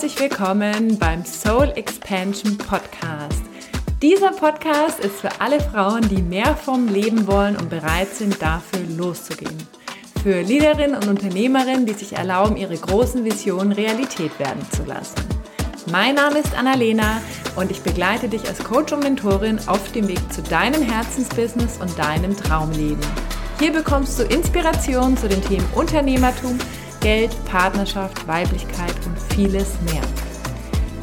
herzlich willkommen beim Soul Expansion Podcast. Dieser Podcast ist für alle Frauen, die mehr vom Leben wollen und bereit sind, dafür loszugehen. Für Leaderinnen und Unternehmerinnen, die sich erlauben, ihre großen Visionen Realität werden zu lassen. Mein Name ist Annalena und ich begleite dich als Coach und Mentorin auf dem Weg zu deinem Herzensbusiness und deinem Traumleben. Hier bekommst du Inspiration zu den Themen Unternehmertum, Geld, Partnerschaft, Weiblichkeit und vieles mehr.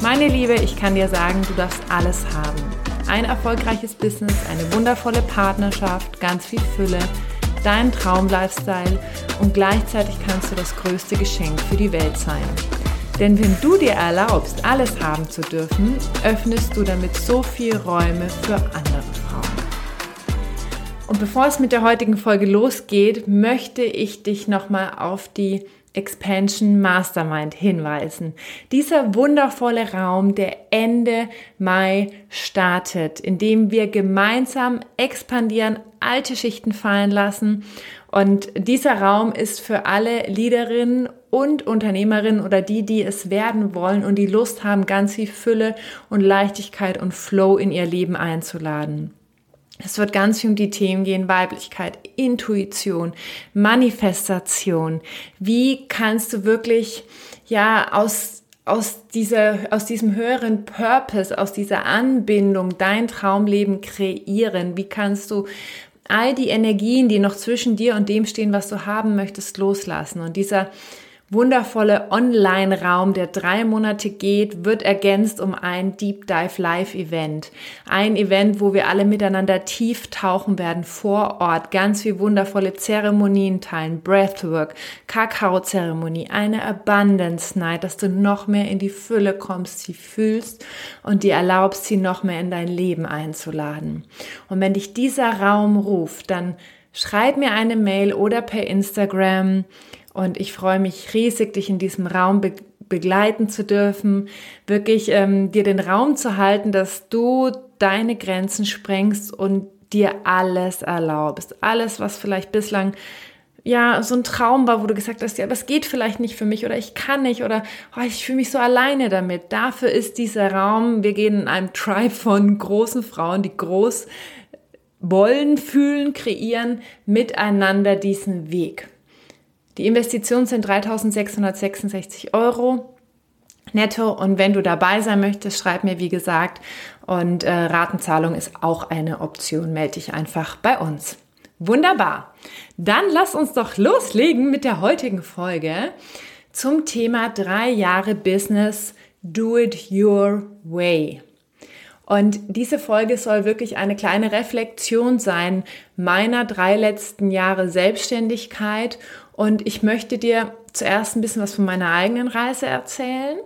Meine Liebe, ich kann dir sagen, du darfst alles haben. Ein erfolgreiches Business, eine wundervolle Partnerschaft, ganz viel Fülle, dein Traum-Lifestyle und gleichzeitig kannst du das größte Geschenk für die Welt sein. Denn wenn du dir erlaubst, alles haben zu dürfen, öffnest du damit so viel Räume für andere Frauen. Und bevor es mit der heutigen Folge losgeht, möchte ich dich nochmal auf die Expansion Mastermind hinweisen. Dieser wundervolle Raum, der Ende Mai startet, in dem wir gemeinsam expandieren, alte Schichten fallen lassen. Und dieser Raum ist für alle Leaderinnen und Unternehmerinnen oder die, die es werden wollen und die Lust haben, ganz viel Fülle und Leichtigkeit und Flow in ihr Leben einzuladen. Es wird ganz viel um die Themen gehen, Weiblichkeit, Intuition, Manifestation. Wie kannst du wirklich, ja, aus, aus dieser, aus diesem höheren Purpose, aus dieser Anbindung dein Traumleben kreieren? Wie kannst du all die Energien, die noch zwischen dir und dem stehen, was du haben möchtest, loslassen? Und dieser, wundervolle Online-Raum, der drei Monate geht, wird ergänzt um ein Deep Dive Live Event. Ein Event, wo wir alle miteinander tief tauchen werden vor Ort, ganz viel wundervolle Zeremonien teilen, Breathwork, Kakao-Zeremonie, eine Abundance Night, dass du noch mehr in die Fülle kommst, sie fühlst und dir erlaubst, sie noch mehr in dein Leben einzuladen. Und wenn dich dieser Raum ruft, dann schreib mir eine Mail oder per Instagram und ich freue mich riesig, dich in diesem Raum be begleiten zu dürfen, wirklich ähm, dir den Raum zu halten, dass du deine Grenzen sprengst und dir alles erlaubst. Alles, was vielleicht bislang ja, so ein Traum war, wo du gesagt hast, ja, aber es geht vielleicht nicht für mich oder ich kann nicht oder oh, ich fühle mich so alleine damit. Dafür ist dieser Raum, wir gehen in einem Tribe von großen Frauen, die groß wollen, fühlen, kreieren, miteinander diesen Weg. Die Investitionen sind 3.666 Euro netto und wenn du dabei sein möchtest, schreib mir wie gesagt und äh, Ratenzahlung ist auch eine Option. Melde dich einfach bei uns. Wunderbar. Dann lass uns doch loslegen mit der heutigen Folge zum Thema drei Jahre Business Do It Your Way. Und diese Folge soll wirklich eine kleine Reflexion sein meiner drei letzten Jahre Selbstständigkeit. Und ich möchte dir zuerst ein bisschen was von meiner eigenen Reise erzählen,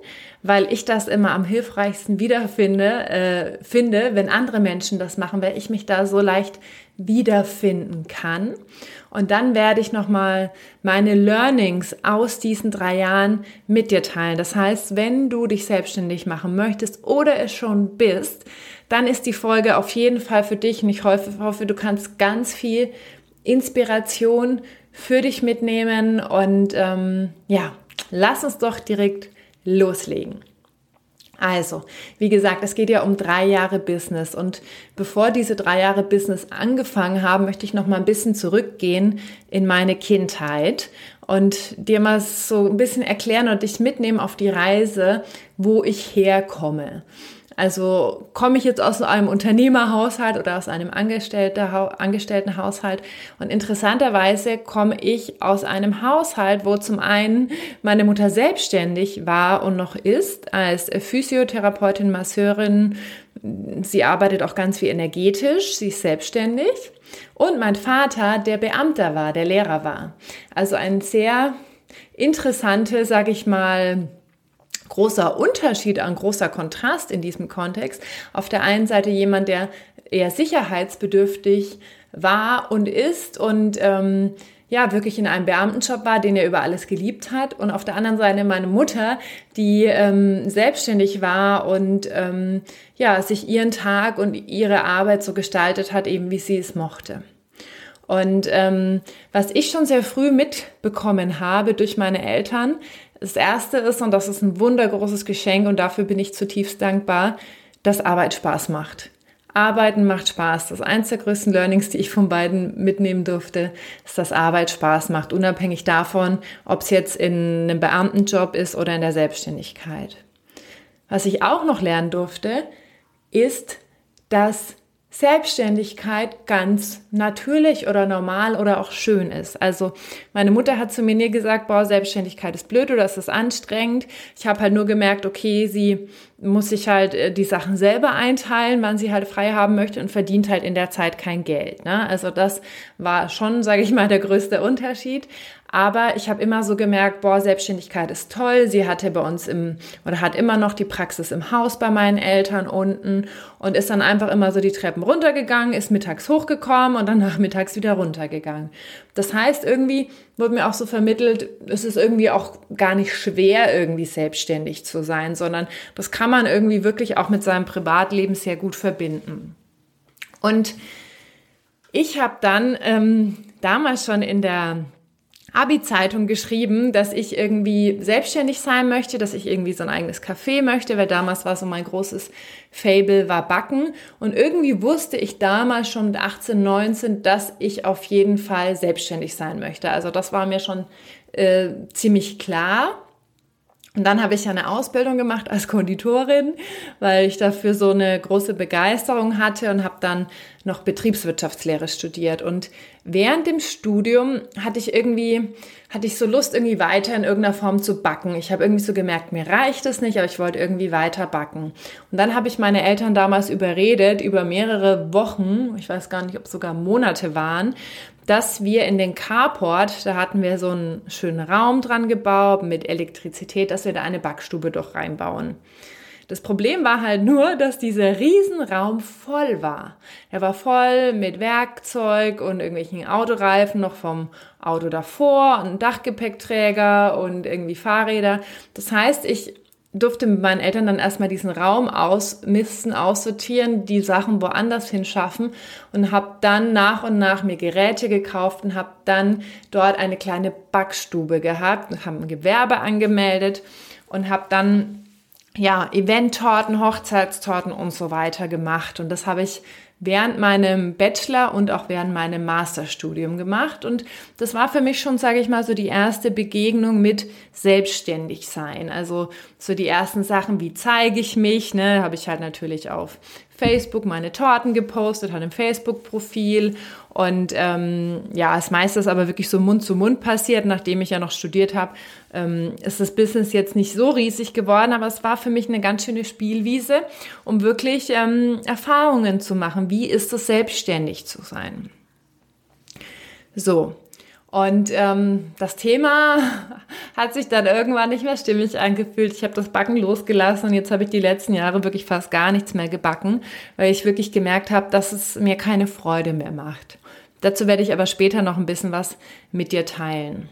weil ich das immer am hilfreichsten wiederfinde, äh, finde, wenn andere Menschen das machen, weil ich mich da so leicht wiederfinden kann. Und dann werde ich nochmal meine Learnings aus diesen drei Jahren mit dir teilen. Das heißt, wenn du dich selbstständig machen möchtest oder es schon bist, dann ist die Folge auf jeden Fall für dich und ich hoffe, hoffe du kannst ganz viel Inspiration für dich mitnehmen und ähm, ja, lass uns doch direkt loslegen. Also, wie gesagt, es geht ja um drei Jahre Business und bevor diese drei Jahre Business angefangen haben, möchte ich noch mal ein bisschen zurückgehen in meine Kindheit und dir mal so ein bisschen erklären und dich mitnehmen auf die Reise, wo ich herkomme. Also komme ich jetzt aus einem Unternehmerhaushalt oder aus einem Angestelltenhaushalt und interessanterweise komme ich aus einem Haushalt, wo zum einen meine Mutter selbstständig war und noch ist als Physiotherapeutin, Masseurin. Sie arbeitet auch ganz viel energetisch, sie ist selbstständig. Und mein Vater, der Beamter war, der Lehrer war. Also ein sehr interessante, sage ich mal, großer Unterschied, ein großer Kontrast in diesem Kontext. Auf der einen Seite jemand, der eher sicherheitsbedürftig war und ist und ähm, ja, wirklich in einem Beamtenjob war, den er über alles geliebt hat. Und auf der anderen Seite meine Mutter, die ähm, selbstständig war und ähm, ja, sich ihren Tag und ihre Arbeit so gestaltet hat, eben wie sie es mochte. Und ähm, was ich schon sehr früh mitbekommen habe durch meine Eltern, Das erste ist, und das ist ein wundergroßes Geschenk und dafür bin ich zutiefst dankbar, dass Arbeit Spaß macht. Arbeiten macht Spaß. Das eins der größten Learnings, die ich von beiden mitnehmen durfte, ist, dass Arbeit Spaß macht, unabhängig davon, ob es jetzt in einem Beamtenjob ist oder in der Selbstständigkeit. Was ich auch noch lernen durfte, ist, dass Selbstständigkeit ganz natürlich oder normal oder auch schön ist. Also meine Mutter hat zu mir nie gesagt, boah, Selbstständigkeit ist blöd oder ist anstrengend. Ich habe halt nur gemerkt, okay, sie muss sich halt äh, die Sachen selber einteilen, wann sie halt frei haben möchte und verdient halt in der Zeit kein Geld. Ne? Also das war schon, sage ich mal, der größte Unterschied. Aber ich habe immer so gemerkt, boah, Selbstständigkeit ist toll. Sie hatte bei uns im oder hat immer noch die Praxis im Haus bei meinen Eltern unten und ist dann einfach immer so die Treppen runtergegangen, ist mittags hochgekommen und dann nachmittags wieder runtergegangen. Das heißt, irgendwie wurde mir auch so vermittelt, es ist irgendwie auch gar nicht schwer, irgendwie selbstständig zu sein, sondern das kann man irgendwie wirklich auch mit seinem Privatleben sehr gut verbinden. Und ich habe dann ähm, damals schon in der Abi-Zeitung geschrieben, dass ich irgendwie selbstständig sein möchte, dass ich irgendwie so ein eigenes Café möchte, weil damals war so mein großes Fable war Backen. Und irgendwie wusste ich damals schon mit 18, 19, dass ich auf jeden Fall selbstständig sein möchte. Also das war mir schon äh, ziemlich klar. Und dann habe ich ja eine Ausbildung gemacht als Konditorin, weil ich dafür so eine große Begeisterung hatte und habe dann noch Betriebswirtschaftslehre studiert. Und während dem Studium hatte ich irgendwie, hatte ich so Lust, irgendwie weiter in irgendeiner Form zu backen. Ich habe irgendwie so gemerkt, mir reicht es nicht, aber ich wollte irgendwie weiter backen. Und dann habe ich meine Eltern damals überredet, über mehrere Wochen, ich weiß gar nicht, ob es sogar Monate waren, dass wir in den Carport, da hatten wir so einen schönen Raum dran gebaut mit Elektrizität, dass wir da eine Backstube doch reinbauen. Das Problem war halt nur, dass dieser Riesenraum voll war. Er war voll mit Werkzeug und irgendwelchen Autoreifen noch vom Auto davor, ein Dachgepäckträger und irgendwie Fahrräder. Das heißt, ich durfte mit meinen Eltern dann erstmal diesen Raum ausmisten, aussortieren, die Sachen woanders hinschaffen und habe dann nach und nach mir Geräte gekauft und habe dann dort eine kleine Backstube gehabt, habe ein Gewerbe angemeldet und habe dann ja Eventtorten, Hochzeitstorten und so weiter gemacht und das habe ich während meinem Bachelor und auch während meinem Masterstudium gemacht. Und das war für mich schon, sage ich mal, so die erste Begegnung mit Selbstständigsein. Also so die ersten Sachen, wie zeige ich mich, ne, habe ich halt natürlich auf Facebook meine Torten gepostet, hatte ein Facebook-Profil und ähm, ja, das meiste ist aber wirklich so Mund zu Mund passiert, nachdem ich ja noch studiert habe, ähm, ist das Business jetzt nicht so riesig geworden, aber es war für mich eine ganz schöne Spielwiese, um wirklich ähm, Erfahrungen zu machen. Wie ist es, selbstständig zu sein? So, und ähm, das Thema hat sich dann irgendwann nicht mehr stimmig angefühlt. Ich habe das Backen losgelassen und jetzt habe ich die letzten Jahre wirklich fast gar nichts mehr gebacken, weil ich wirklich gemerkt habe, dass es mir keine Freude mehr macht. Dazu werde ich aber später noch ein bisschen was mit dir teilen.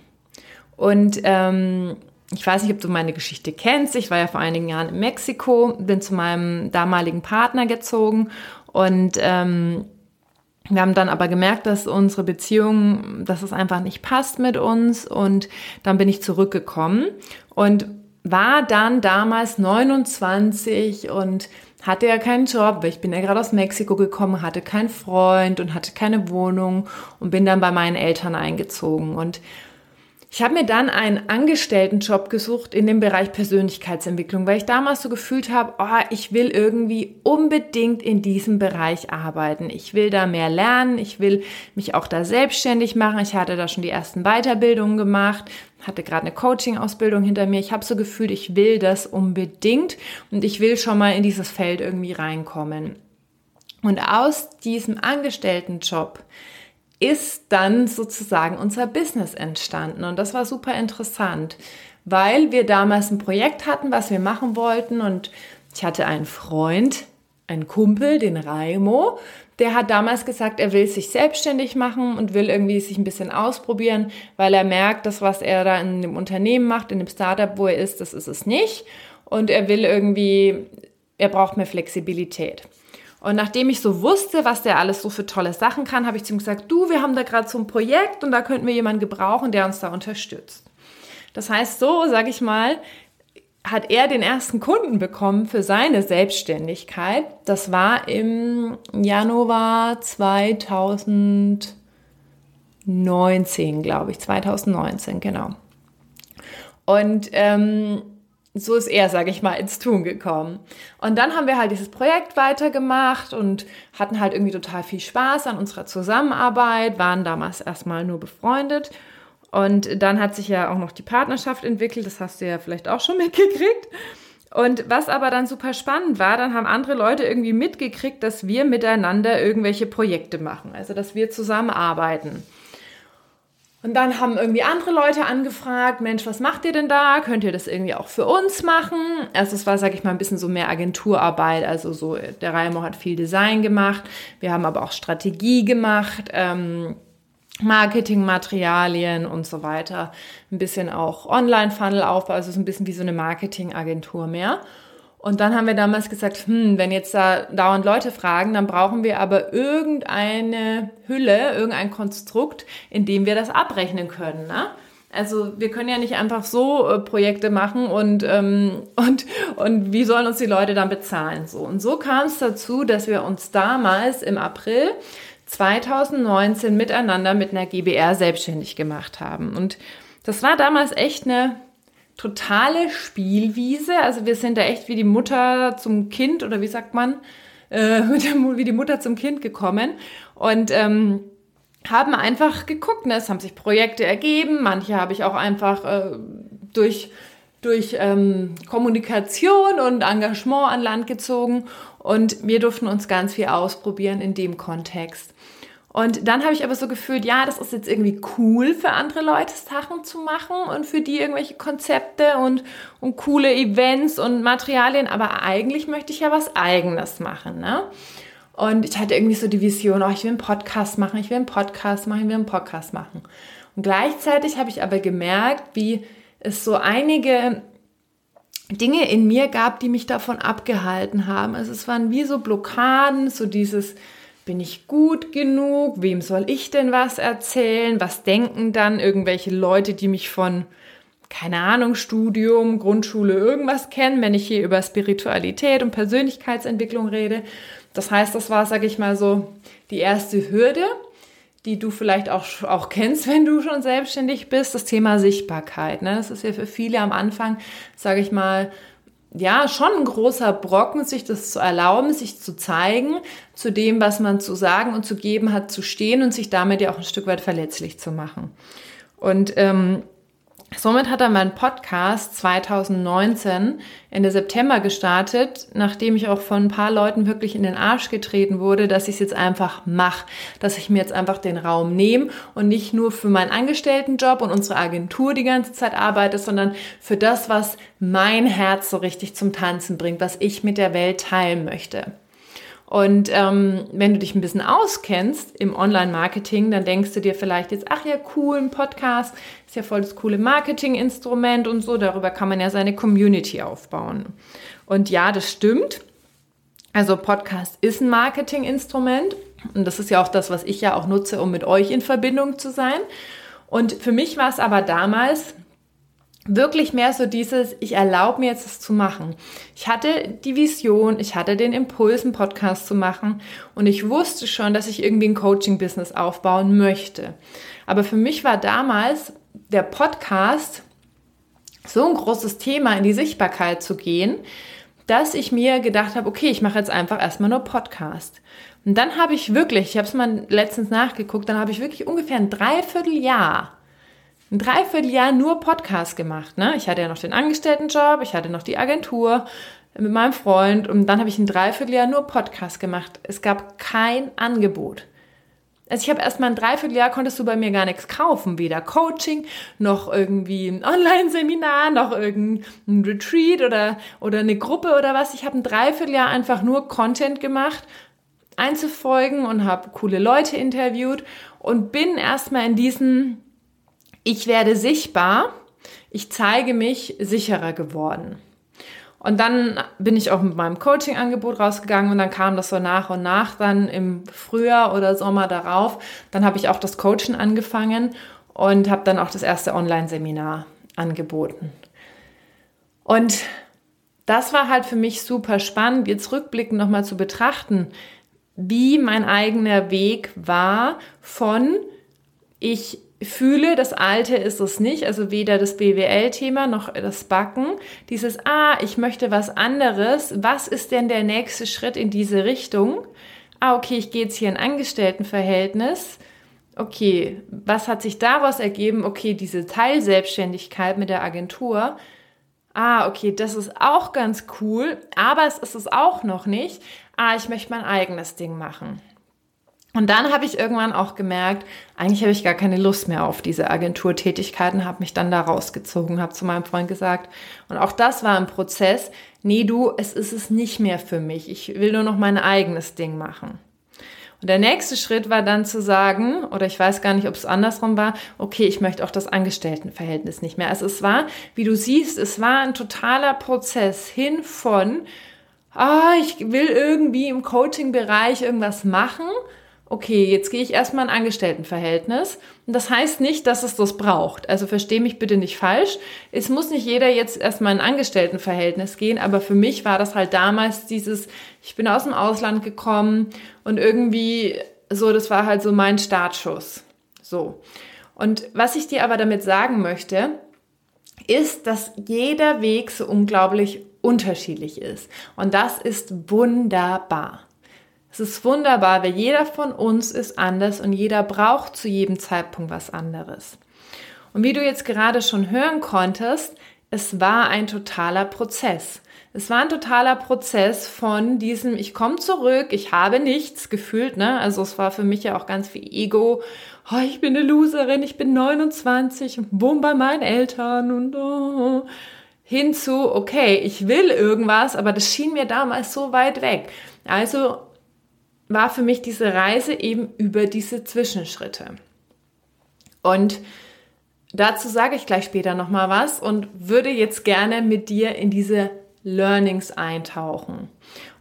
Und ähm, ich weiß nicht, ob du meine Geschichte kennst. Ich war ja vor einigen Jahren in Mexiko, bin zu meinem damaligen Partner gezogen und ähm, wir haben dann aber gemerkt, dass unsere Beziehung, dass es einfach nicht passt mit uns und dann bin ich zurückgekommen und war dann damals 29 und hatte ja keinen Job, weil ich bin ja gerade aus Mexiko gekommen, hatte keinen Freund und hatte keine Wohnung und bin dann bei meinen Eltern eingezogen. Und ich habe mir dann einen Angestelltenjob gesucht in dem Bereich Persönlichkeitsentwicklung, weil ich damals so gefühlt habe, oh, ich will irgendwie unbedingt in diesem Bereich arbeiten. Ich will da mehr lernen, ich will mich auch da selbstständig machen. Ich hatte da schon die ersten Weiterbildungen gemacht, hatte gerade eine Coaching-Ausbildung hinter mir. Ich habe so gefühlt, ich will das unbedingt und ich will schon mal in dieses Feld irgendwie reinkommen. Und aus diesem Angestelltenjob ist dann sozusagen unser Business entstanden. Und das war super interessant, weil wir damals ein Projekt hatten, was wir machen wollten. Und ich hatte einen Freund, einen Kumpel, den Raimo, der hat damals gesagt, er will sich selbstständig machen und will irgendwie sich ein bisschen ausprobieren, weil er merkt, dass was er da in dem Unternehmen macht, in dem Startup, wo er ist, das ist es nicht. Und er will irgendwie, er braucht mehr Flexibilität. Und nachdem ich so wusste, was der alles so für tolle Sachen kann, habe ich zu ihm gesagt, du, wir haben da gerade so ein Projekt und da könnten wir jemanden gebrauchen, der uns da unterstützt. Das heißt, so, sage ich mal, hat er den ersten Kunden bekommen für seine Selbstständigkeit. Das war im Januar 2019, glaube ich, 2019, genau. Und ähm, so ist er, sage ich mal, ins Tun gekommen. Und dann haben wir halt dieses Projekt weitergemacht und hatten halt irgendwie total viel Spaß an unserer Zusammenarbeit, waren damals erstmal nur befreundet. Und dann hat sich ja auch noch die Partnerschaft entwickelt, das hast du ja vielleicht auch schon mitgekriegt. Und was aber dann super spannend war, dann haben andere Leute irgendwie mitgekriegt, dass wir miteinander irgendwelche Projekte machen, also dass wir zusammenarbeiten. Und dann haben irgendwie andere Leute angefragt, Mensch, was macht ihr denn da? Könnt ihr das irgendwie auch für uns machen? Also es war, sag ich mal, ein bisschen so mehr Agenturarbeit. Also so, der Raimo hat viel Design gemacht. Wir haben aber auch Strategie gemacht, ähm, Marketingmaterialien und so weiter. Ein bisschen auch Online-Funnel-Aufbau, also so ein bisschen wie so eine Marketingagentur mehr. Und dann haben wir damals gesagt, hm, wenn jetzt da dauernd Leute fragen, dann brauchen wir aber irgendeine Hülle, irgendein Konstrukt, in dem wir das abrechnen können. Ne? Also wir können ja nicht einfach so äh, Projekte machen und, ähm, und, und wie sollen uns die Leute dann bezahlen? So. Und so kam es dazu, dass wir uns damals im April 2019 miteinander mit einer GBR selbstständig gemacht haben. Und das war damals echt eine totale Spielwiese. Also wir sind da echt wie die Mutter zum Kind oder wie sagt man, äh, wie die Mutter zum Kind gekommen und ähm, haben einfach geguckt. Ne? Es haben sich Projekte ergeben. Manche habe ich auch einfach äh, durch durch ähm, Kommunikation und Engagement an Land gezogen und wir durften uns ganz viel ausprobieren in dem Kontext. Und dann habe ich aber so gefühlt, ja, das ist jetzt irgendwie cool für andere Leute Sachen zu machen und für die irgendwelche Konzepte und, und coole Events und Materialien, aber eigentlich möchte ich ja was eigenes machen, ne? Und ich hatte irgendwie so die Vision, oh, ich will einen Podcast machen, ich will einen Podcast machen, ich will einen Podcast machen. Und gleichzeitig habe ich aber gemerkt, wie es so einige Dinge in mir gab, die mich davon abgehalten haben. Also es waren wie so Blockaden, so dieses, bin ich gut genug? Wem soll ich denn was erzählen? Was denken dann irgendwelche Leute, die mich von, keine Ahnung, Studium, Grundschule, irgendwas kennen, wenn ich hier über Spiritualität und Persönlichkeitsentwicklung rede? Das heißt, das war, sage ich mal so, die erste Hürde, die du vielleicht auch, auch kennst, wenn du schon selbstständig bist, das Thema Sichtbarkeit. Ne? Das ist ja für viele am Anfang, sage ich mal, ja, schon ein großer Brocken, sich das zu erlauben, sich zu zeigen, zu dem, was man zu sagen und zu geben hat, zu stehen und sich damit ja auch ein Stück weit verletzlich zu machen. Und ähm, Somit hat er meinen Podcast 2019 Ende September gestartet, nachdem ich auch von ein paar Leuten wirklich in den Arsch getreten wurde, dass ich es jetzt einfach mache, dass ich mir jetzt einfach den Raum nehme und nicht nur für meinen Angestelltenjob und unsere Agentur die ganze Zeit arbeite, sondern für das, was mein Herz so richtig zum Tanzen bringt, was ich mit der Welt teilen möchte. Und ähm, wenn du dich ein bisschen auskennst im Online-Marketing, dann denkst du dir vielleicht jetzt, ach ja, cool, ein Podcast ist ja voll das coole Marketing-Instrument und so. Darüber kann man ja seine Community aufbauen. Und ja, das stimmt. Also Podcast ist ein Marketing-Instrument. Und das ist ja auch das, was ich ja auch nutze, um mit euch in Verbindung zu sein. Und für mich war es aber damals wirklich mehr so dieses, ich erlaube mir jetzt das zu machen. Ich hatte die Vision, ich hatte den Impuls, einen Podcast zu machen und ich wusste schon, dass ich irgendwie ein Coaching-Business aufbauen möchte. Aber für mich war damals der Podcast so ein großes Thema, in die Sichtbarkeit zu gehen, dass ich mir gedacht habe, okay, ich mache jetzt einfach erstmal nur Podcast. Und dann habe ich wirklich, ich habe es mal letztens nachgeguckt, dann habe ich wirklich ungefähr ein Dreivierteljahr ein Dreivierteljahr nur Podcast gemacht. Ne? Ich hatte ja noch den Angestelltenjob, ich hatte noch die Agentur mit meinem Freund und dann habe ich ein Dreivierteljahr nur Podcast gemacht. Es gab kein Angebot. Also ich habe erst mal ein Dreivierteljahr konntest du bei mir gar nichts kaufen, weder Coaching noch irgendwie ein Online-Seminar, noch irgendein Retreat oder, oder eine Gruppe oder was. Ich habe ein Dreivierteljahr einfach nur Content gemacht, einzufolgen und habe coole Leute interviewt und bin erstmal in diesen ich werde sichtbar, ich zeige mich sicherer geworden. Und dann bin ich auch mit meinem Coaching-Angebot rausgegangen und dann kam das so nach und nach dann im Frühjahr oder Sommer darauf. Dann habe ich auch das Coaching angefangen und habe dann auch das erste Online-Seminar angeboten. Und das war halt für mich super spannend, jetzt rückblickend nochmal zu betrachten, wie mein eigener Weg war von ich fühle, das Alte ist es nicht, also weder das BWL-Thema noch das Backen. Dieses, ah, ich möchte was anderes. Was ist denn der nächste Schritt in diese Richtung? Ah, okay, ich gehe jetzt hier in Angestelltenverhältnis. Okay, was hat sich daraus ergeben? Okay, diese Teilselbstständigkeit mit der Agentur. Ah, okay, das ist auch ganz cool, aber es ist es auch noch nicht. Ah, ich möchte mein eigenes Ding machen. Und dann habe ich irgendwann auch gemerkt, eigentlich habe ich gar keine Lust mehr auf diese Agenturtätigkeiten, habe mich dann da rausgezogen, habe zu meinem Freund gesagt, und auch das war ein Prozess, nee du, es ist es nicht mehr für mich, ich will nur noch mein eigenes Ding machen. Und der nächste Schritt war dann zu sagen, oder ich weiß gar nicht, ob es andersrum war, okay, ich möchte auch das Angestelltenverhältnis nicht mehr. Also es war, wie du siehst, es war ein totaler Prozess hin von, ah, ich will irgendwie im Coaching-Bereich irgendwas machen okay, jetzt gehe ich erstmal ein Angestelltenverhältnis. Und das heißt nicht, dass es das braucht. Also verstehe mich bitte nicht falsch. Es muss nicht jeder jetzt erstmal ein Angestelltenverhältnis gehen, aber für mich war das halt damals dieses, ich bin aus dem Ausland gekommen und irgendwie so, das war halt so mein Startschuss. So. Und was ich dir aber damit sagen möchte, ist, dass jeder Weg so unglaublich unterschiedlich ist. Und das ist wunderbar. Es ist wunderbar, weil jeder von uns ist anders und jeder braucht zu jedem Zeitpunkt was anderes. Und wie du jetzt gerade schon hören konntest, es war ein totaler Prozess. Es war ein totaler Prozess von diesem, ich komme zurück, ich habe nichts gefühlt, ne? Also es war für mich ja auch ganz viel Ego. Oh, ich bin eine Loserin, ich bin 29 und wohne bei meinen Eltern und oh. hinzu, okay, ich will irgendwas, aber das schien mir damals so weit weg. Also war für mich diese Reise eben über diese Zwischenschritte. Und dazu sage ich gleich später nochmal was und würde jetzt gerne mit dir in diese Learnings eintauchen.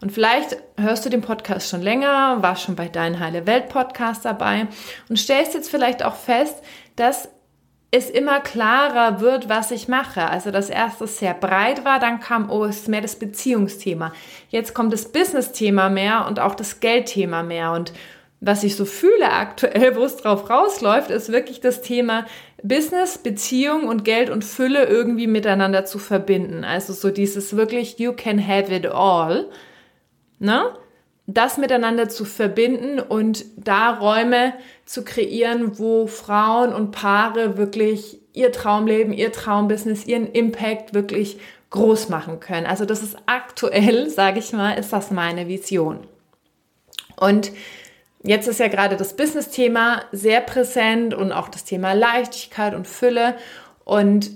Und vielleicht hörst du den Podcast schon länger, warst schon bei Dein Heile Welt Podcast dabei und stellst jetzt vielleicht auch fest, dass es immer klarer wird, was ich mache. Also das erste sehr breit war, dann kam, oh, es ist mehr das Beziehungsthema. Jetzt kommt das Business-Thema mehr und auch das Geldthema mehr. Und was ich so fühle aktuell, wo es drauf rausläuft, ist wirklich das Thema Business, Beziehung und Geld und Fülle irgendwie miteinander zu verbinden. Also so dieses wirklich, you can have it all. Ne? Das miteinander zu verbinden und da Räume zu kreieren, wo Frauen und Paare wirklich ihr Traumleben, ihr Traumbusiness, ihren Impact wirklich groß machen können. Also das ist aktuell, sage ich mal, ist das meine Vision. Und jetzt ist ja gerade das Business-Thema sehr präsent und auch das Thema Leichtigkeit und Fülle. Und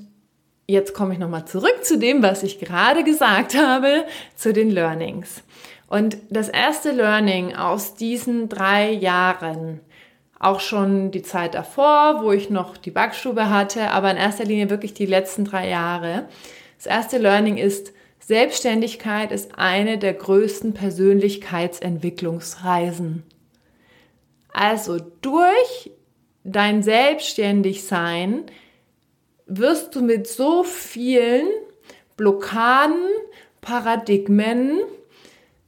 jetzt komme ich nochmal zurück zu dem, was ich gerade gesagt habe, zu den Learnings. Und das erste Learning aus diesen drei Jahren, auch schon die Zeit davor, wo ich noch die Backstube hatte, aber in erster Linie wirklich die letzten drei Jahre. Das erste Learning ist, Selbstständigkeit ist eine der größten Persönlichkeitsentwicklungsreisen. Also durch dein Selbstständigsein wirst du mit so vielen Blockaden, Paradigmen,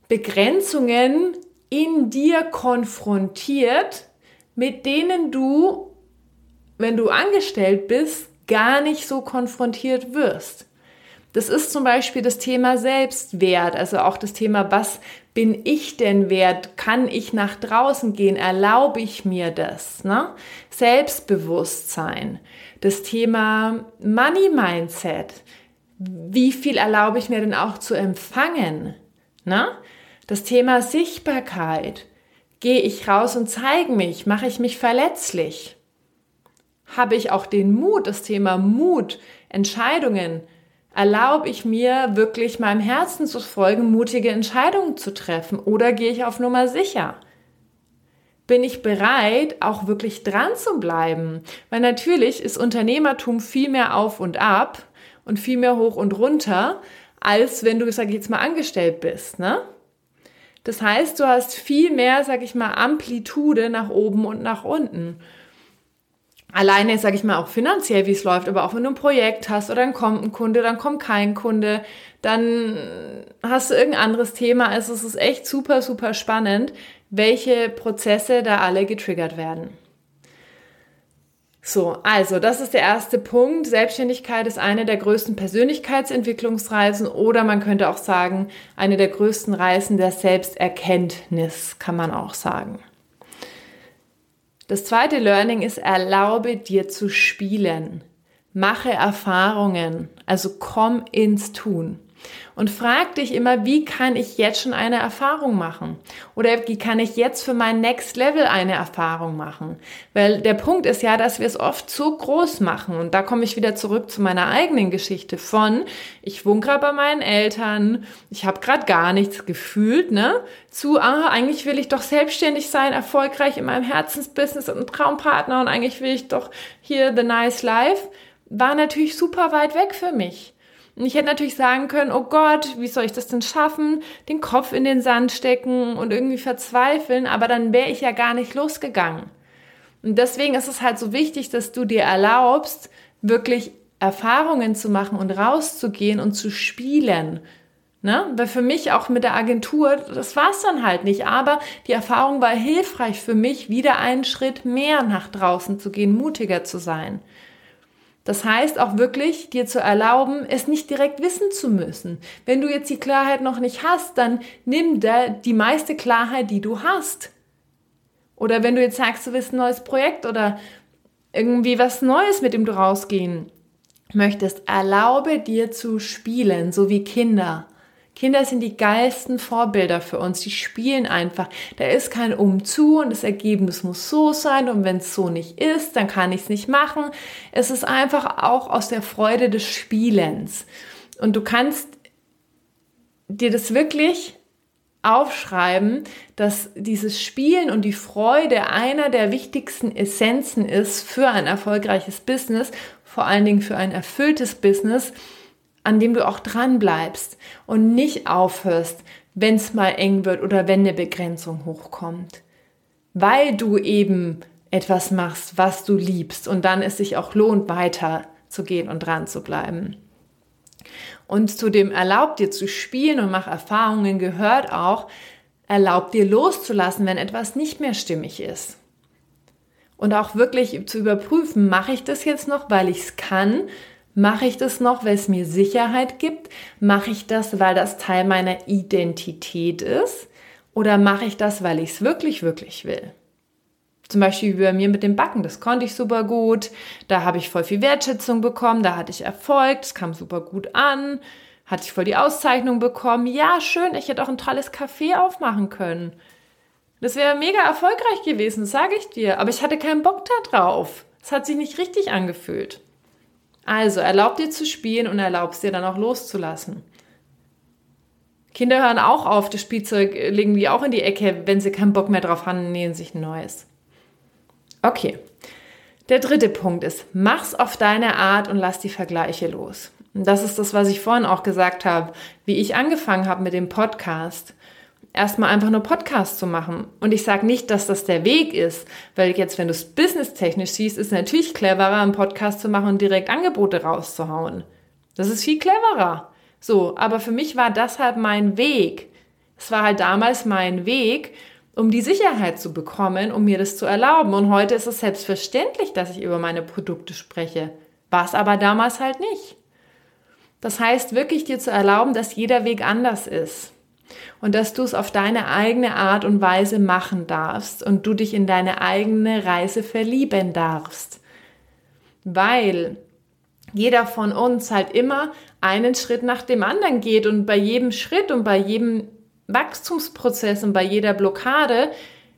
Begrenzungen in dir konfrontiert, mit denen du, wenn du angestellt bist, gar nicht so konfrontiert wirst. Das ist zum Beispiel das Thema Selbstwert, also auch das Thema, was bin ich denn wert? Kann ich nach draußen gehen? Erlaube ich mir das? Ne? Selbstbewusstsein, das Thema Money Mindset. Wie viel erlaube ich mir denn auch zu empfangen? Ne? Das Thema Sichtbarkeit. Gehe ich raus und zeige mich? Mache ich mich verletzlich? Habe ich auch den Mut, das Thema Mut, Entscheidungen? Erlaube ich mir wirklich meinem Herzen zu folgen, mutige Entscheidungen zu treffen oder gehe ich auf Nummer sicher? Bin ich bereit, auch wirklich dran zu bleiben? Weil natürlich ist Unternehmertum viel mehr auf und ab und viel mehr hoch und runter, als wenn du, sag ich jetzt mal, angestellt bist, ne? Das heißt, du hast viel mehr, sag ich mal, Amplitude nach oben und nach unten. alleine, sage ich mal, auch finanziell, wie es läuft, aber auch wenn du ein Projekt hast oder dann kommt ein Kunde, dann kommt kein Kunde, dann hast du irgendein anderes Thema. Also es ist echt super, super spannend, welche Prozesse da alle getriggert werden. So, also das ist der erste Punkt. Selbstständigkeit ist eine der größten Persönlichkeitsentwicklungsreisen oder man könnte auch sagen, eine der größten Reisen der Selbsterkenntnis, kann man auch sagen. Das zweite Learning ist, erlaube dir zu spielen. Mache Erfahrungen, also komm ins Tun. Und frag dich immer, wie kann ich jetzt schon eine Erfahrung machen? Oder wie kann ich jetzt für mein Next Level eine Erfahrung machen? Weil der Punkt ist ja, dass wir es oft so groß machen. Und da komme ich wieder zurück zu meiner eigenen Geschichte von, ich wohne gerade bei meinen Eltern, ich habe gerade gar nichts gefühlt, ne? Zu, ah, eigentlich will ich doch selbstständig sein, erfolgreich in meinem Herzensbusiness und Traumpartner und eigentlich will ich doch hier the nice life. War natürlich super weit weg für mich. Und ich hätte natürlich sagen können, oh Gott, wie soll ich das denn schaffen? Den Kopf in den Sand stecken und irgendwie verzweifeln, aber dann wäre ich ja gar nicht losgegangen. Und deswegen ist es halt so wichtig, dass du dir erlaubst, wirklich Erfahrungen zu machen und rauszugehen und zu spielen. Ne? Weil für mich auch mit der Agentur, das war es dann halt nicht. Aber die Erfahrung war hilfreich für mich, wieder einen Schritt mehr nach draußen zu gehen, mutiger zu sein. Das heißt auch wirklich, dir zu erlauben, es nicht direkt wissen zu müssen. Wenn du jetzt die Klarheit noch nicht hast, dann nimm da die meiste Klarheit, die du hast. Oder wenn du jetzt sagst, du willst ein neues Projekt oder irgendwie was Neues, mit dem du rausgehen möchtest, erlaube dir zu spielen, so wie Kinder. Kinder sind die geilsten Vorbilder für uns. Die spielen einfach. Da ist kein Umzu und das Ergebnis muss so sein. Und wenn es so nicht ist, dann kann ich es nicht machen. Es ist einfach auch aus der Freude des Spielens. Und du kannst dir das wirklich aufschreiben, dass dieses Spielen und die Freude einer der wichtigsten Essenzen ist für ein erfolgreiches Business, vor allen Dingen für ein erfülltes Business an dem du auch dran bleibst und nicht aufhörst, wenn es mal eng wird oder wenn eine Begrenzung hochkommt. Weil du eben etwas machst, was du liebst und dann es sich auch lohnt, weiter zu gehen und dran zu bleiben. Und zu dem erlaubt dir zu spielen und mach Erfahrungen gehört auch, erlaubt dir loszulassen, wenn etwas nicht mehr stimmig ist. Und auch wirklich zu überprüfen, mache ich das jetzt noch, weil ich es kann Mache ich das noch, weil es mir Sicherheit gibt? Mache ich das, weil das Teil meiner Identität ist? Oder mache ich das, weil ich es wirklich, wirklich will? Zum Beispiel wie bei mir mit dem Backen, das konnte ich super gut. Da habe ich voll viel Wertschätzung bekommen, da hatte ich Erfolg, das kam super gut an, hatte ich voll die Auszeichnung bekommen. Ja, schön, ich hätte auch ein tolles Café aufmachen können. Das wäre mega erfolgreich gewesen, sage ich dir. Aber ich hatte keinen Bock da drauf. Es hat sich nicht richtig angefühlt. Also erlaub dir zu spielen und erlaubst dir dann auch loszulassen. Kinder hören auch auf, das Spielzeug legen die auch in die Ecke, wenn sie keinen Bock mehr drauf haben, nähen sich ein neues. Okay. Der dritte Punkt ist, mach's auf deine Art und lass die Vergleiche los. Das ist das, was ich vorhin auch gesagt habe, wie ich angefangen habe mit dem Podcast erstmal einfach nur Podcast zu machen. Und ich sage nicht, dass das der Weg ist, weil jetzt, wenn du es businesstechnisch siehst, ist natürlich cleverer, einen Podcast zu machen und direkt Angebote rauszuhauen. Das ist viel cleverer. So, aber für mich war das halt mein Weg. Es war halt damals mein Weg, um die Sicherheit zu bekommen, um mir das zu erlauben. Und heute ist es selbstverständlich, dass ich über meine Produkte spreche. War es aber damals halt nicht. Das heißt, wirklich dir zu erlauben, dass jeder Weg anders ist und dass du es auf deine eigene Art und Weise machen darfst und du dich in deine eigene Reise verlieben darfst. Weil jeder von uns halt immer einen Schritt nach dem anderen geht und bei jedem Schritt und bei jedem Wachstumsprozess und bei jeder Blockade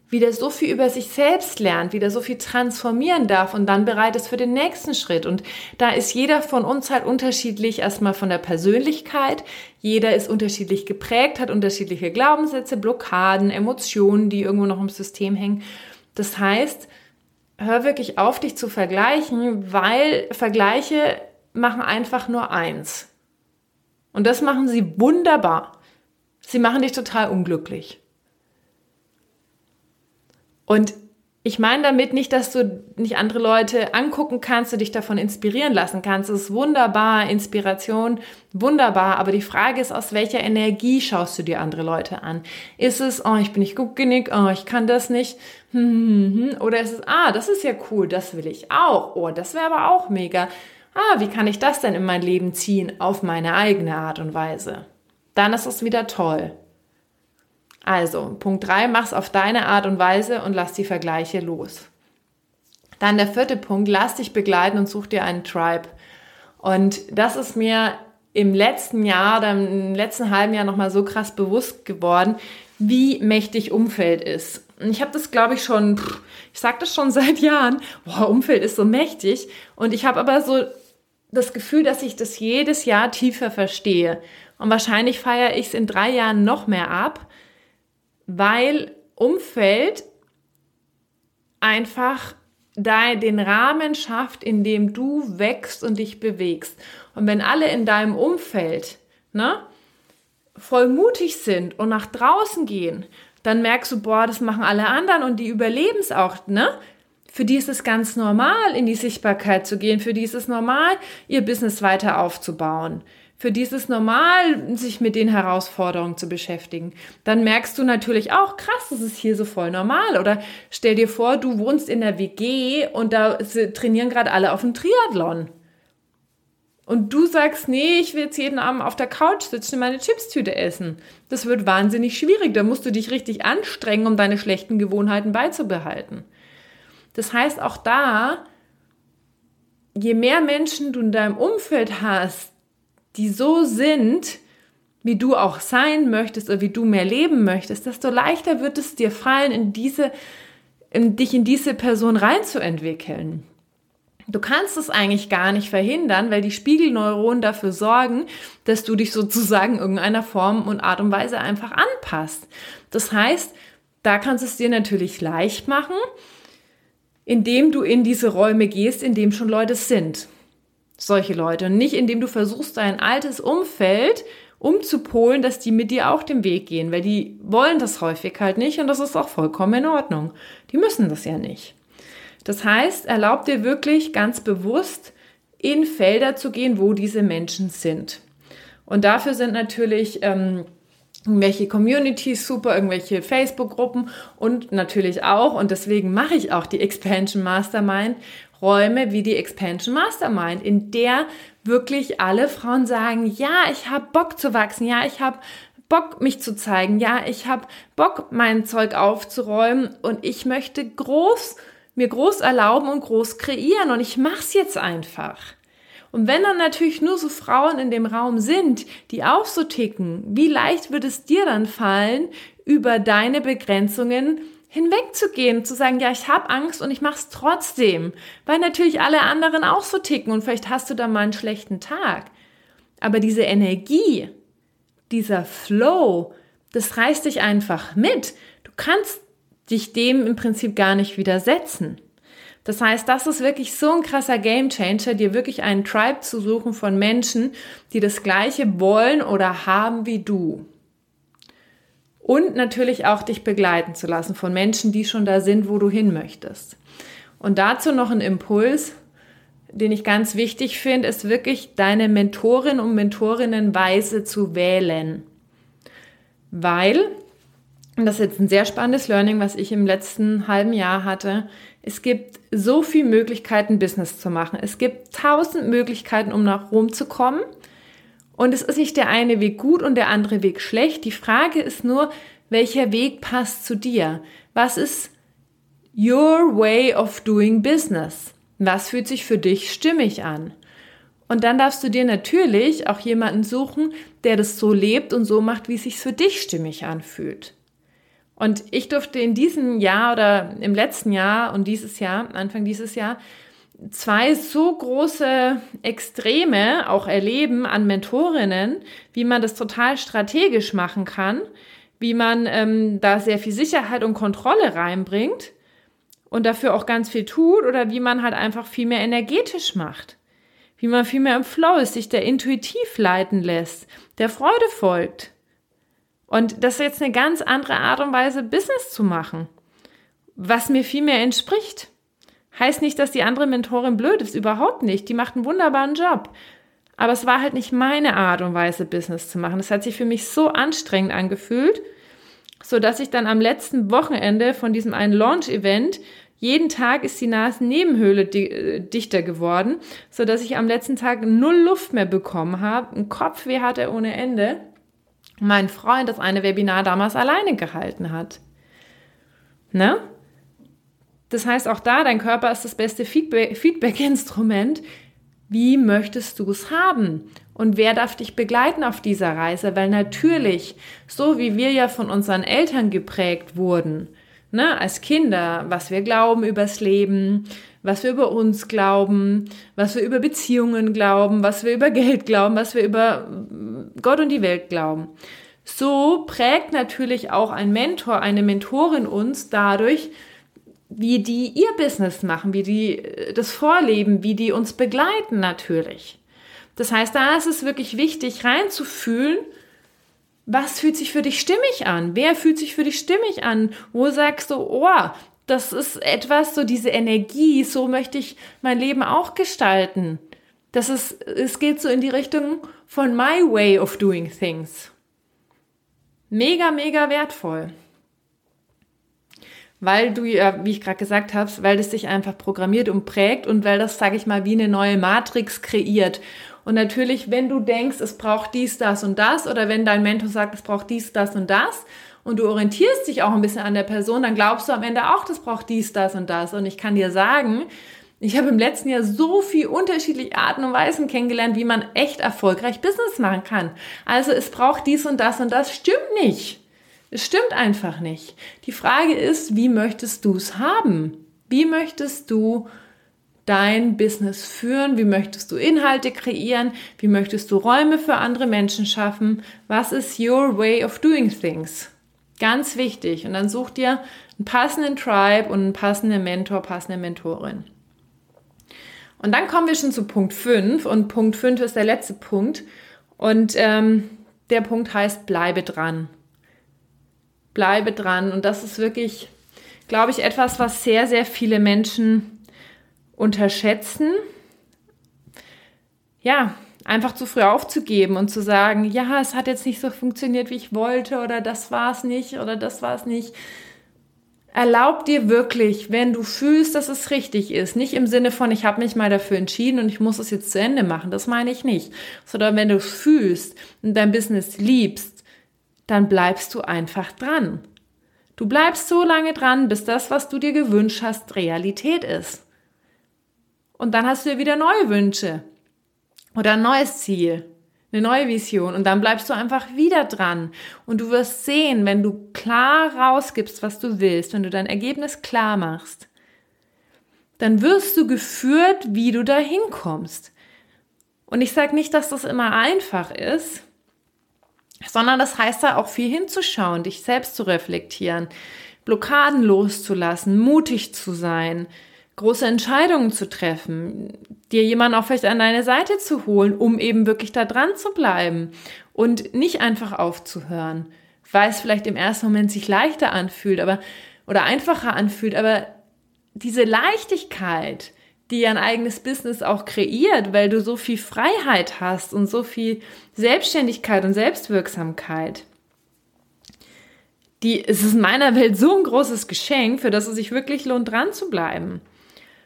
wieder so viel über sich selbst lernt, wieder so viel transformieren darf und dann bereit ist für den nächsten Schritt. Und da ist jeder von uns halt unterschiedlich erstmal von der Persönlichkeit. Jeder ist unterschiedlich geprägt, hat unterschiedliche Glaubenssätze, Blockaden, Emotionen, die irgendwo noch im System hängen. Das heißt, hör wirklich auf, dich zu vergleichen, weil Vergleiche machen einfach nur eins. Und das machen sie wunderbar. Sie machen dich total unglücklich. Und ich meine damit nicht, dass du nicht andere Leute angucken kannst und dich davon inspirieren lassen kannst. Das ist wunderbar, Inspiration, wunderbar. Aber die Frage ist, aus welcher Energie schaust du dir andere Leute an? Ist es, oh, ich bin nicht gut genug, oh, ich kann das nicht. Hm, hm, hm, Oder ist es, ah, das ist ja cool, das will ich auch. Oh, das wäre aber auch mega. Ah, wie kann ich das denn in mein Leben ziehen? Auf meine eigene Art und Weise. Dann ist es wieder toll. Also, Punkt 3, mach's auf deine Art und Weise und lass die Vergleiche los. Dann der vierte Punkt, lass dich begleiten und such dir einen Tribe. Und das ist mir im letzten Jahr oder im letzten halben Jahr nochmal so krass bewusst geworden, wie mächtig Umfeld ist. Und ich habe das, glaube ich, schon, ich sage das schon seit Jahren, boah, Umfeld ist so mächtig. Und ich habe aber so das Gefühl, dass ich das jedes Jahr tiefer verstehe. Und wahrscheinlich feiere ich es in drei Jahren noch mehr ab, weil Umfeld einfach den Rahmen schafft, in dem du wächst und dich bewegst. Und wenn alle in deinem Umfeld ne, voll mutig sind und nach draußen gehen, dann merkst du, boah, das machen alle anderen und die überleben es auch, ne? Für die ist es ganz normal, in die Sichtbarkeit zu gehen. Für die ist es normal, ihr Business weiter aufzubauen für dieses normal, sich mit den Herausforderungen zu beschäftigen, dann merkst du natürlich auch, krass, das ist hier so voll normal. Oder stell dir vor, du wohnst in der WG und da trainieren gerade alle auf dem Triathlon. Und du sagst, nee, ich will jetzt jeden Abend auf der Couch sitzen und meine Chipstüte essen. Das wird wahnsinnig schwierig. Da musst du dich richtig anstrengen, um deine schlechten Gewohnheiten beizubehalten. Das heißt, auch da, je mehr Menschen du in deinem Umfeld hast, die so sind, wie du auch sein möchtest oder wie du mehr leben möchtest, desto leichter wird es dir fallen, in diese, in dich in diese Person reinzuentwickeln. Du kannst es eigentlich gar nicht verhindern, weil die Spiegelneuronen dafür sorgen, dass du dich sozusagen irgendeiner Form und Art und Weise einfach anpasst. Das heißt, da kannst du es dir natürlich leicht machen, indem du in diese Räume gehst, in denen schon Leute sind solche Leute. Und nicht, indem du versuchst, dein altes Umfeld umzupolen, dass die mit dir auch den Weg gehen, weil die wollen das häufig halt nicht und das ist auch vollkommen in Ordnung. Die müssen das ja nicht. Das heißt, erlaub dir wirklich ganz bewusst in Felder zu gehen, wo diese Menschen sind. Und dafür sind natürlich ähm, irgendwelche Communities super, irgendwelche Facebook-Gruppen und natürlich auch, und deswegen mache ich auch die Expansion Mastermind, Räume wie die Expansion Mastermind, in der wirklich alle Frauen sagen, ja, ich habe Bock zu wachsen, ja, ich habe Bock, mich zu zeigen, ja, ich habe Bock, mein Zeug aufzuräumen und ich möchte groß, mir groß erlauben und groß kreieren und ich mach's jetzt einfach. Und wenn dann natürlich nur so Frauen in dem Raum sind, die auch so ticken, wie leicht wird es dir dann fallen, über deine Begrenzungen hinwegzugehen, zu sagen, ja, ich habe Angst und ich mache es trotzdem, weil natürlich alle anderen auch so ticken und vielleicht hast du da mal einen schlechten Tag. Aber diese Energie, dieser Flow, das reißt dich einfach mit. Du kannst dich dem im Prinzip gar nicht widersetzen. Das heißt, das ist wirklich so ein krasser Gamechanger, dir wirklich einen Tribe zu suchen von Menschen, die das Gleiche wollen oder haben wie du und natürlich auch dich begleiten zu lassen von Menschen, die schon da sind, wo du hin möchtest. Und dazu noch ein Impuls, den ich ganz wichtig finde, ist wirklich deine Mentorin und Mentorinnenweise zu wählen. Weil, und das ist jetzt ein sehr spannendes Learning, was ich im letzten halben Jahr hatte, es gibt so viele Möglichkeiten, Business zu machen. Es gibt tausend Möglichkeiten, um nach Rom zu kommen. Und es ist nicht der eine Weg gut und der andere Weg schlecht. Die Frage ist nur, welcher Weg passt zu dir? Was ist your way of doing business? Was fühlt sich für dich stimmig an? Und dann darfst du dir natürlich auch jemanden suchen, der das so lebt und so macht, wie es sich für dich stimmig anfühlt. Und ich durfte in diesem Jahr oder im letzten Jahr und dieses Jahr, Anfang dieses Jahr, zwei so große Extreme auch erleben an Mentorinnen, wie man das total strategisch machen kann, wie man ähm, da sehr viel Sicherheit und Kontrolle reinbringt und dafür auch ganz viel tut oder wie man halt einfach viel mehr energetisch macht. Wie man viel mehr im Flow ist, sich der intuitiv leiten lässt, der Freude folgt. Und das ist jetzt eine ganz andere Art und Weise, Business zu machen was mir viel mehr entspricht. Heißt nicht, dass die andere Mentorin blöd ist, überhaupt nicht. Die macht einen wunderbaren Job. Aber es war halt nicht meine Art und Weise, Business zu machen. Es hat sich für mich so anstrengend angefühlt, so dass ich dann am letzten Wochenende von diesem einen Launch-Event jeden Tag ist die Nasennebenhöhle äh, dichter geworden, so dass ich am letzten Tag null Luft mehr bekommen habe. Ein Kopfweh hatte ohne Ende. Mein Freund das eine Webinar damals alleine gehalten hat. Ne? Das heißt, auch da, dein Körper ist das beste Feedback-Instrument. Wie möchtest du es haben? Und wer darf dich begleiten auf dieser Reise? Weil natürlich, so wie wir ja von unseren Eltern geprägt wurden, ne, als Kinder, was wir glauben übers Leben, was wir über uns glauben, was wir über Beziehungen glauben, was wir über Geld glauben, was wir über Gott und die Welt glauben. So prägt natürlich auch ein Mentor, eine Mentorin uns dadurch, wie die ihr Business machen, wie die äh, das vorleben, wie die uns begleiten natürlich. Das heißt, da ist es wirklich wichtig reinzufühlen, was fühlt sich für dich stimmig an? Wer fühlt sich für dich stimmig an? Wo sagst du, oh, das ist etwas, so diese Energie, so möchte ich mein Leben auch gestalten. Das ist, es geht so in die Richtung von my way of doing things. Mega, mega wertvoll weil du ja, wie ich gerade gesagt habe, weil das sich einfach programmiert und prägt und weil das, sage ich mal, wie eine neue Matrix kreiert. Und natürlich, wenn du denkst, es braucht dies, das und das, oder wenn dein Mentor sagt, es braucht dies, das und das, und du orientierst dich auch ein bisschen an der Person, dann glaubst du am Ende auch, das braucht dies, das und das. Und ich kann dir sagen, ich habe im letzten Jahr so viel unterschiedliche Arten und Weisen kennengelernt, wie man echt erfolgreich Business machen kann. Also es braucht dies und das und das stimmt nicht. Es stimmt einfach nicht. Die Frage ist, wie möchtest du es haben? Wie möchtest du dein Business führen? Wie möchtest du Inhalte kreieren? Wie möchtest du Räume für andere Menschen schaffen? Was ist your way of doing things? Ganz wichtig. Und dann such dir einen passenden Tribe und einen passenden Mentor, passende Mentorin. Und dann kommen wir schon zu Punkt 5 und Punkt 5 ist der letzte Punkt. Und ähm, der Punkt heißt, bleibe dran bleibe dran. Und das ist wirklich, glaube ich, etwas, was sehr, sehr viele Menschen unterschätzen. Ja, einfach zu früh aufzugeben und zu sagen, ja, es hat jetzt nicht so funktioniert, wie ich wollte, oder das war es nicht, oder das war es nicht. Erlaub dir wirklich, wenn du fühlst, dass es richtig ist, nicht im Sinne von, ich habe mich mal dafür entschieden und ich muss es jetzt zu Ende machen, das meine ich nicht, sondern wenn du fühlst und dein Business liebst, dann bleibst du einfach dran. Du bleibst so lange dran, bis das, was du dir gewünscht hast, Realität ist. Und dann hast du ja wieder neue Wünsche oder ein neues Ziel, eine neue Vision und dann bleibst du einfach wieder dran und du wirst sehen, wenn du klar rausgibst, was du willst, wenn du dein Ergebnis klar machst, dann wirst du geführt, wie du da hinkommst. Und ich sage nicht, dass das immer einfach ist, sondern das heißt da auch viel hinzuschauen, dich selbst zu reflektieren, Blockaden loszulassen, mutig zu sein, große Entscheidungen zu treffen, dir jemanden auch vielleicht an deine Seite zu holen, um eben wirklich da dran zu bleiben und nicht einfach aufzuhören, weil es vielleicht im ersten Moment sich leichter anfühlt, aber oder einfacher anfühlt, aber diese Leichtigkeit, die ein eigenes Business auch kreiert, weil du so viel Freiheit hast und so viel Selbstständigkeit und Selbstwirksamkeit. Die, es ist in meiner Welt so ein großes Geschenk, für das es sich wirklich lohnt, dran zu bleiben.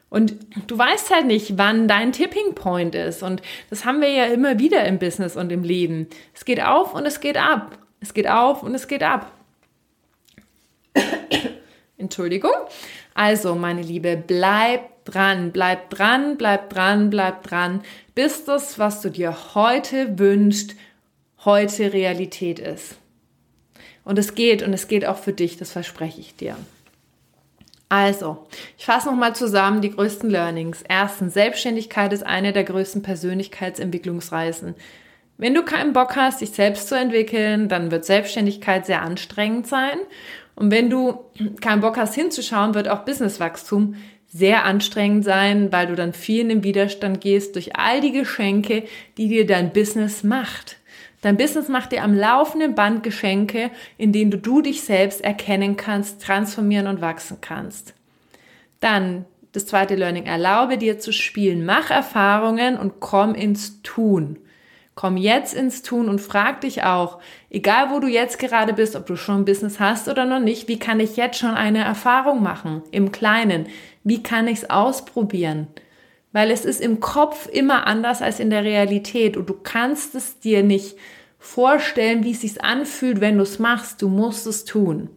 Und du weißt halt nicht, wann dein Tipping Point ist. Und das haben wir ja immer wieder im Business und im Leben. Es geht auf und es geht ab. Es geht auf und es geht ab. Entschuldigung. Also, meine Liebe, bleib dran, bleib dran, bleib dran, bleib dran, bis das, was du dir heute wünschst, heute Realität ist. Und es geht und es geht auch für dich, das verspreche ich dir. Also, ich fasse nochmal zusammen die größten Learnings. Erstens, Selbstständigkeit ist eine der größten Persönlichkeitsentwicklungsreisen. Wenn du keinen Bock hast, dich selbst zu entwickeln, dann wird Selbstständigkeit sehr anstrengend sein. Und wenn du keinen Bock hast hinzuschauen, wird auch Businesswachstum sehr anstrengend sein, weil du dann viel in den Widerstand gehst durch all die Geschenke, die dir dein Business macht. Dein Business macht dir am laufenden Band Geschenke, in denen du, du dich selbst erkennen kannst, transformieren und wachsen kannst. Dann das zweite Learning, erlaube dir zu spielen, mach Erfahrungen und komm ins Tun. Komm jetzt ins Tun und frag dich auch, egal wo du jetzt gerade bist, ob du schon ein Business hast oder noch nicht, wie kann ich jetzt schon eine Erfahrung machen im Kleinen? Wie kann ich es ausprobieren? Weil es ist im Kopf immer anders als in der Realität und du kannst es dir nicht vorstellen, wie es sich anfühlt, wenn du es machst. Du musst es tun.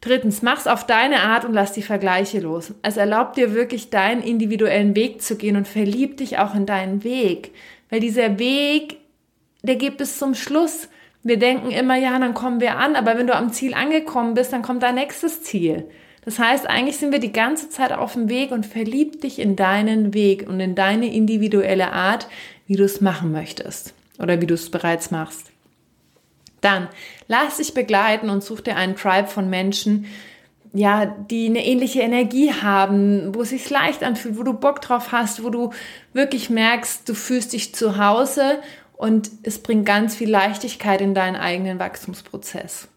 Drittens, mach's auf deine Art und lass die Vergleiche los. Es erlaubt dir wirklich deinen individuellen Weg zu gehen und verlieb dich auch in deinen Weg. Weil dieser Weg, der geht bis zum Schluss. Wir denken immer, ja, dann kommen wir an, aber wenn du am Ziel angekommen bist, dann kommt dein nächstes Ziel. Das heißt, eigentlich sind wir die ganze Zeit auf dem Weg und verlieb dich in deinen Weg und in deine individuelle Art, wie du es machen möchtest oder wie du es bereits machst. Dann lass dich begleiten und such dir einen Tribe von Menschen, ja, die eine ähnliche Energie haben, wo es sich leicht anfühlt, wo du Bock drauf hast, wo du wirklich merkst, du fühlst dich zu Hause und es bringt ganz viel Leichtigkeit in deinen eigenen Wachstumsprozess.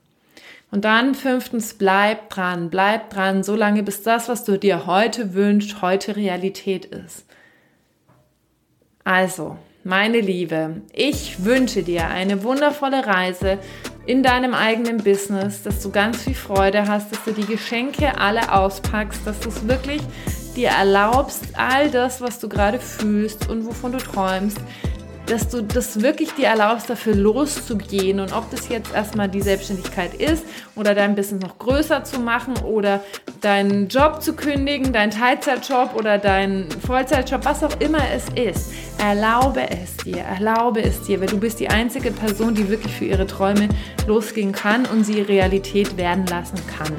Und dann fünftens, bleib dran, bleib dran, so lange bis das, was du dir heute wünschst, heute Realität ist. Also, meine Liebe, ich wünsche dir eine wundervolle Reise in deinem eigenen Business, dass du ganz viel Freude hast, dass du die Geschenke alle auspackst, dass du es wirklich dir erlaubst, all das, was du gerade fühlst und wovon du träumst, dass du das wirklich dir erlaubst, dafür loszugehen und ob das jetzt erstmal die Selbstständigkeit ist oder dein Business noch größer zu machen oder deinen Job zu kündigen, deinen Teilzeitjob oder deinen Vollzeitjob, was auch immer es ist. Erlaube es dir, erlaube es dir, weil du bist die einzige Person, die wirklich für ihre Träume losgehen kann und sie Realität werden lassen kann.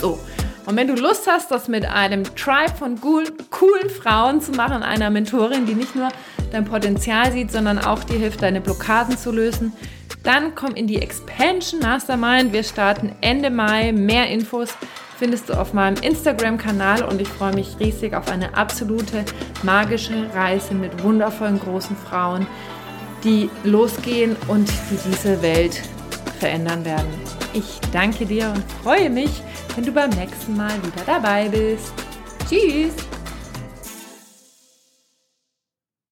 So. Und wenn du Lust hast, das mit einem Tribe von coolen Frauen zu machen, einer Mentorin, die nicht nur dein Potenzial sieht, sondern auch dir hilft, deine Blockaden zu lösen, dann komm in die Expansion Mastermind. Wir starten Ende Mai. Mehr Infos findest du auf meinem Instagram-Kanal und ich freue mich riesig auf eine absolute magische Reise mit wundervollen großen Frauen, die losgehen und die diese Welt verändern werden. Ich danke dir und freue mich, wenn du beim nächsten Mal wieder dabei bist. Tschüss!